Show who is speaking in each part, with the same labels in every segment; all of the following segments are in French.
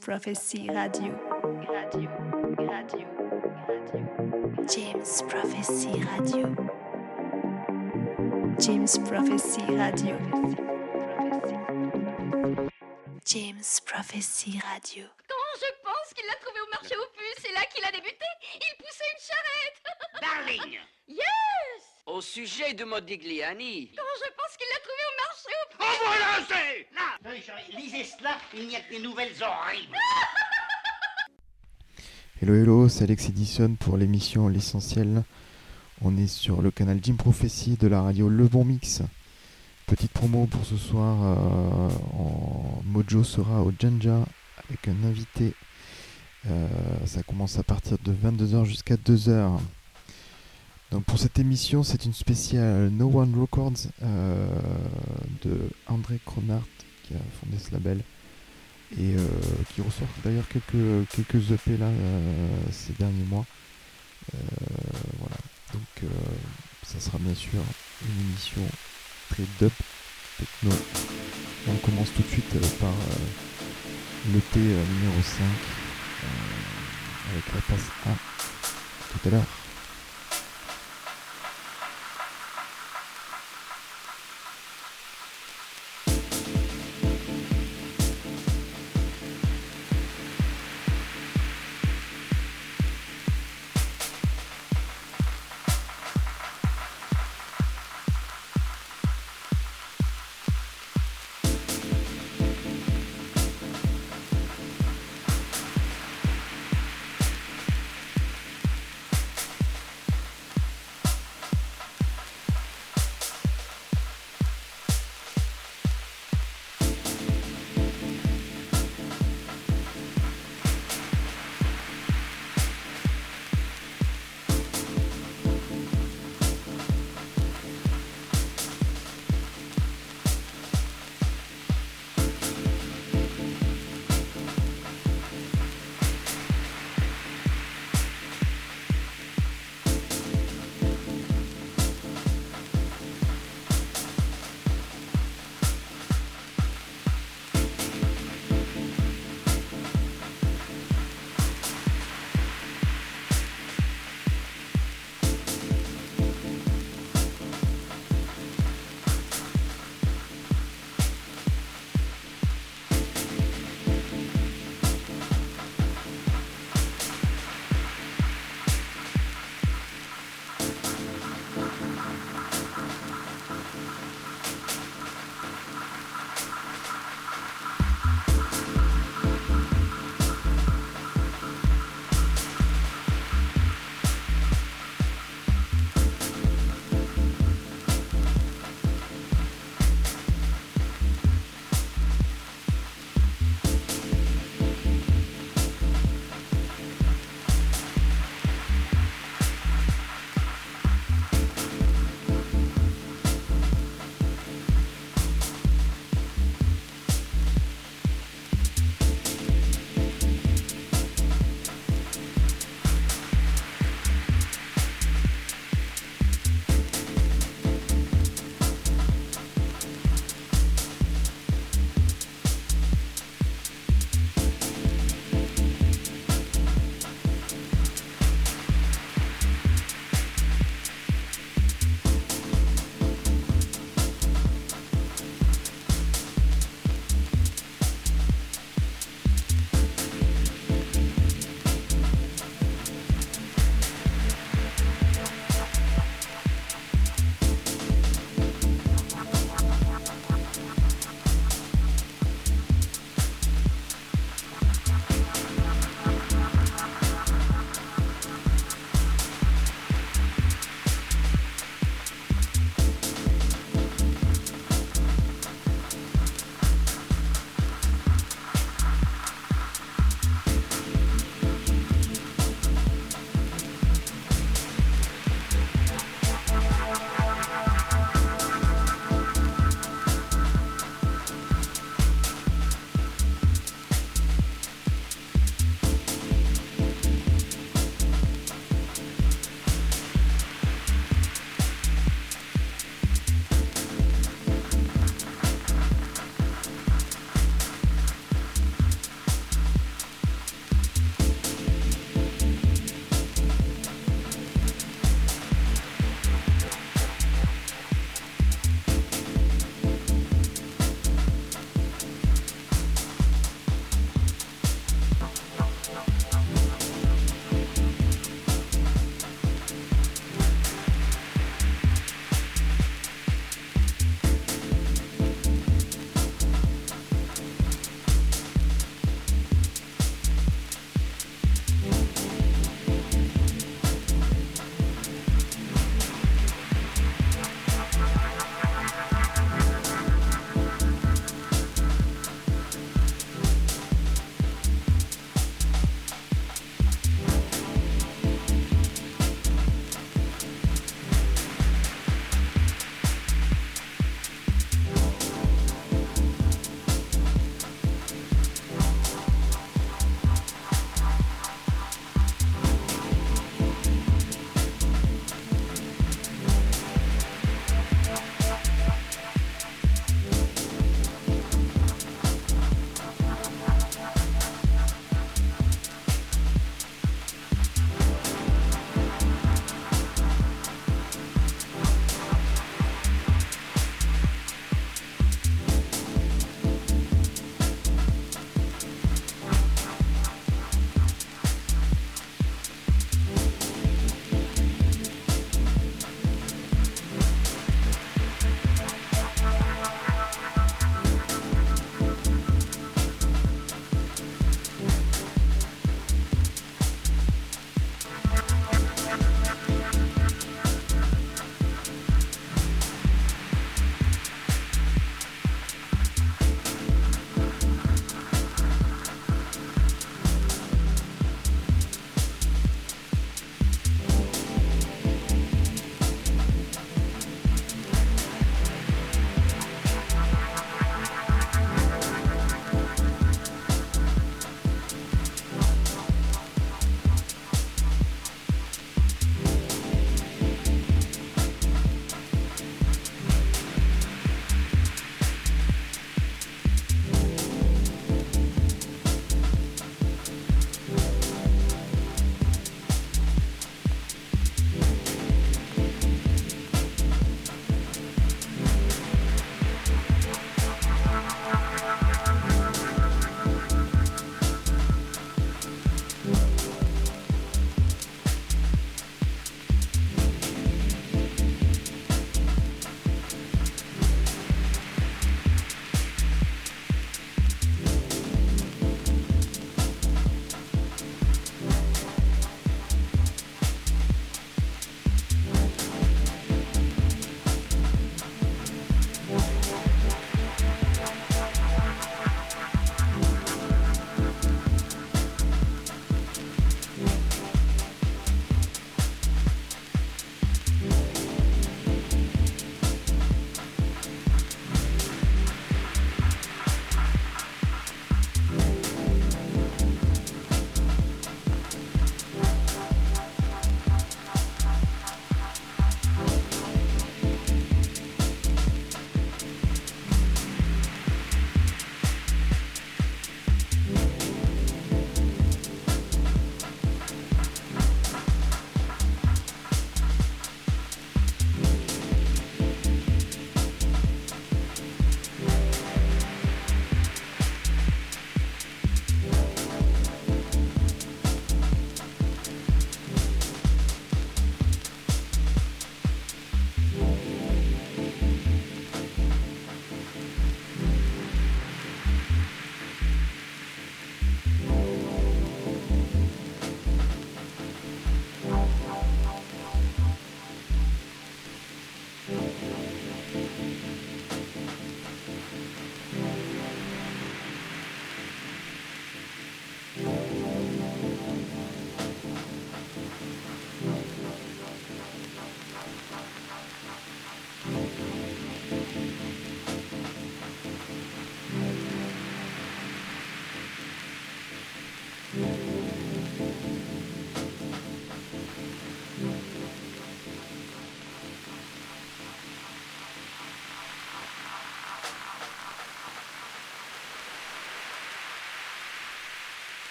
Speaker 1: Prophecy Radio. Radio, radio, radio. James Prophecy Radio. James Prophecy Radio. James Prophecy Radio.
Speaker 2: Quand je pense qu'il l'a trouvé au marché aux puces, c'est là qu'il a débuté. Il poussait une charrette.
Speaker 3: Darling
Speaker 2: Yes
Speaker 3: Au sujet de Modigliani.
Speaker 2: Quand je pense qu'il l'a trouvé au marché aux puces.
Speaker 3: En voilà, c'est
Speaker 4: lisez cela, il n'y a que des nouvelles horribles.
Speaker 5: Hello hello, c'est Alex Edison pour l'émission L'essentiel. On est sur le canal Jim Prophecy de la radio Le Bon Mix. Petite promo pour ce soir, euh, en- Mojo sera au Janja avec un invité. Euh, ça commence à partir de 22h jusqu'à 2h. Donc pour cette émission, c'est une spéciale No One Records euh, de André Cronart a fondé ce label et euh, qui ressort d'ailleurs quelques, quelques EP là euh, ces derniers mois. Euh, voilà, donc ça sera bien sûr une émission très dub techno. On commence tout de suite par l'EP euh, numéro 5 euh, avec la passe 1 tout à l'heure.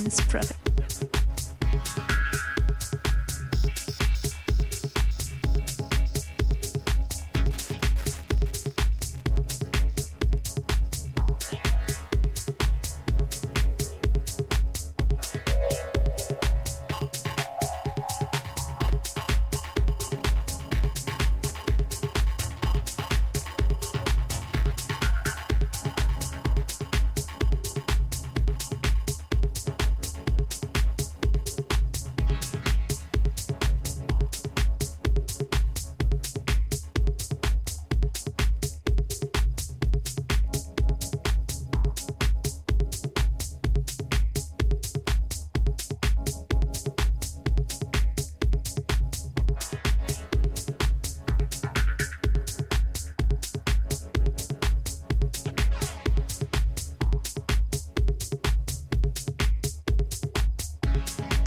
Speaker 6: James Prophet.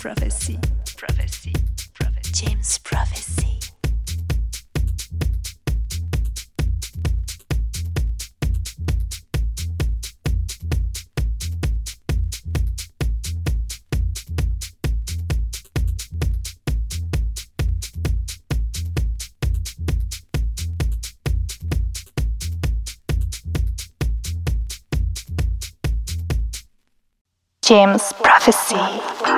Speaker 1: Prophecy. Prophecy. James Prophecy.
Speaker 6: James Prophecy.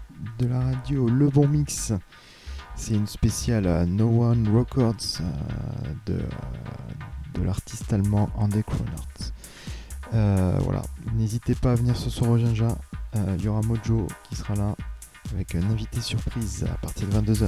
Speaker 5: de la radio Le Bon Mix. C'est une spéciale No One Records euh, de, de l'artiste allemand Andy Kronert. Euh, voilà, n'hésitez pas à venir ce soir au. Euh, Il y aura Mojo qui sera là avec un invité surprise à partir de 22h.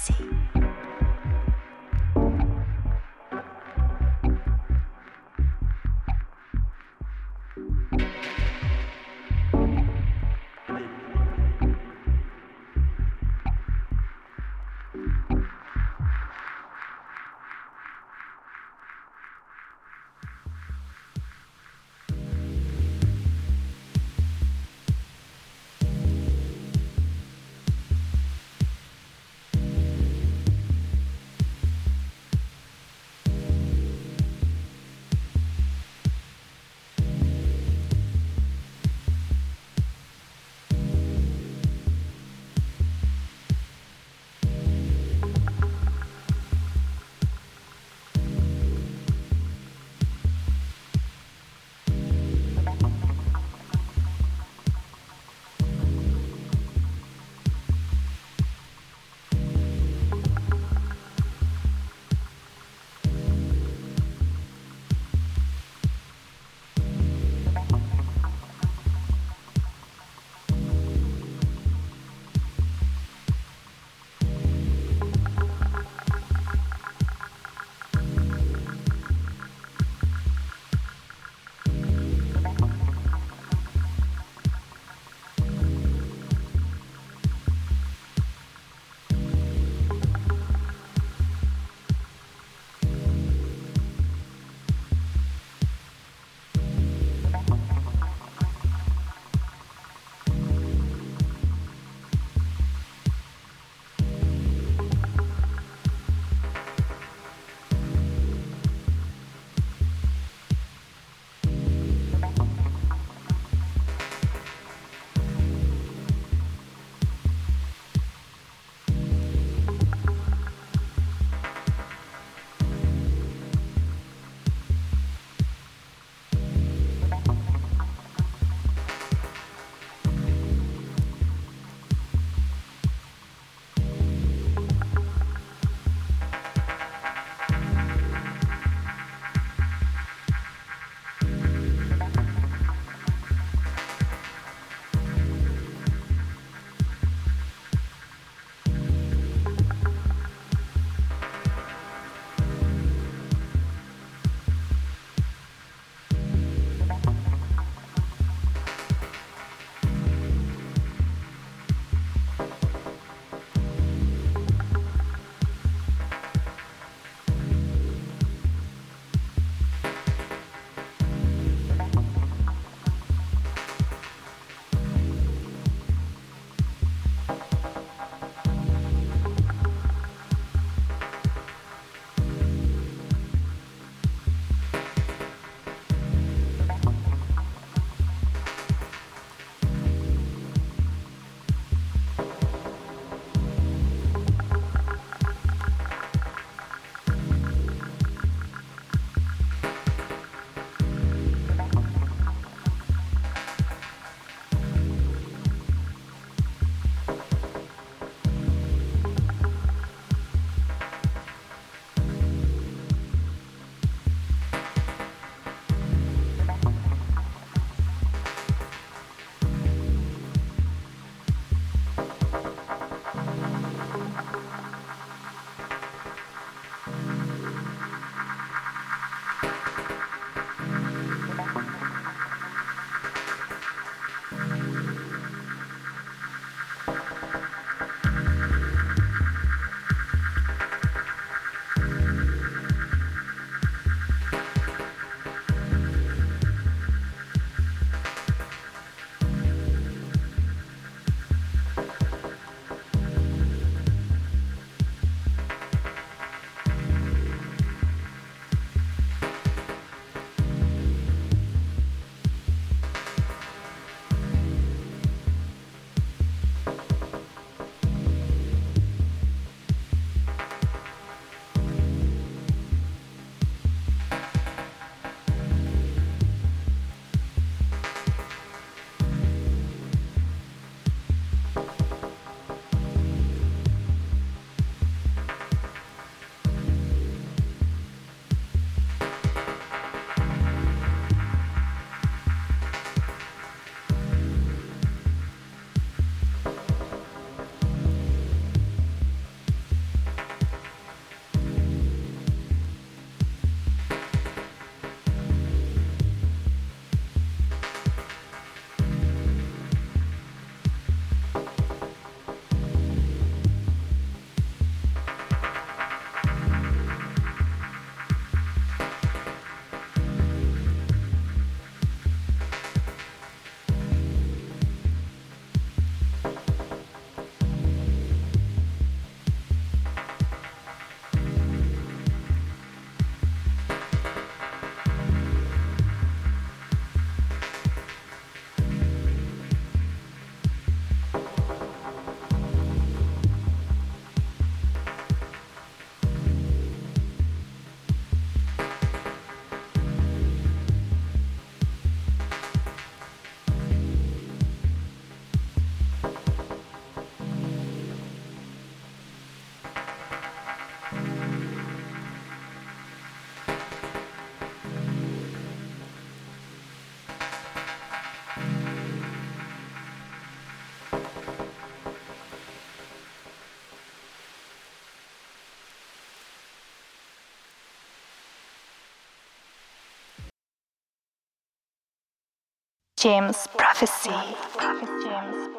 Speaker 6: James Prophecy. James, Prophet James,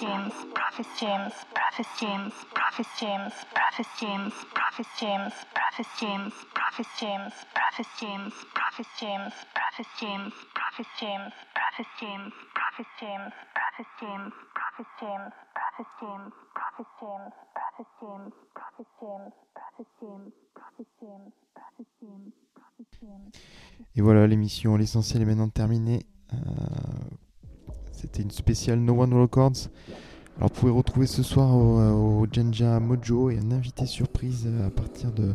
Speaker 6: James, Prophet James, James, Prophet James, James, Prophet James, James, Prophet James, James, Prophet James, James, Prophet James, James, Prophet James, James, Prophet James, James, Prophet James, James, Prophet James, Prophet James.
Speaker 5: Et voilà, l'émission L'essentiel est maintenant terminée. Euh, C'était une spéciale No One Records. Alors, vous pouvez retrouver ce soir au, euh, Genja Mojo et un invité surprise euh, à partir de,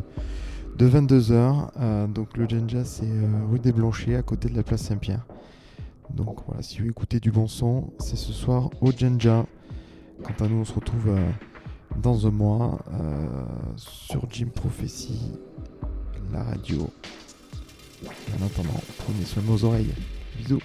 Speaker 5: de 22h. donc, le Genja, c'est euh, rue des Blanchers, à côté de la place Saint-Pierre. Donc, voilà, si vous écoutez du bon son, c'est ce soir au Genja. Quant à nous, on se retrouve euh, dans un mois euh, sur Jim Prophecy, la radio. En attendant, prenez soin de vos oreilles. Bisous.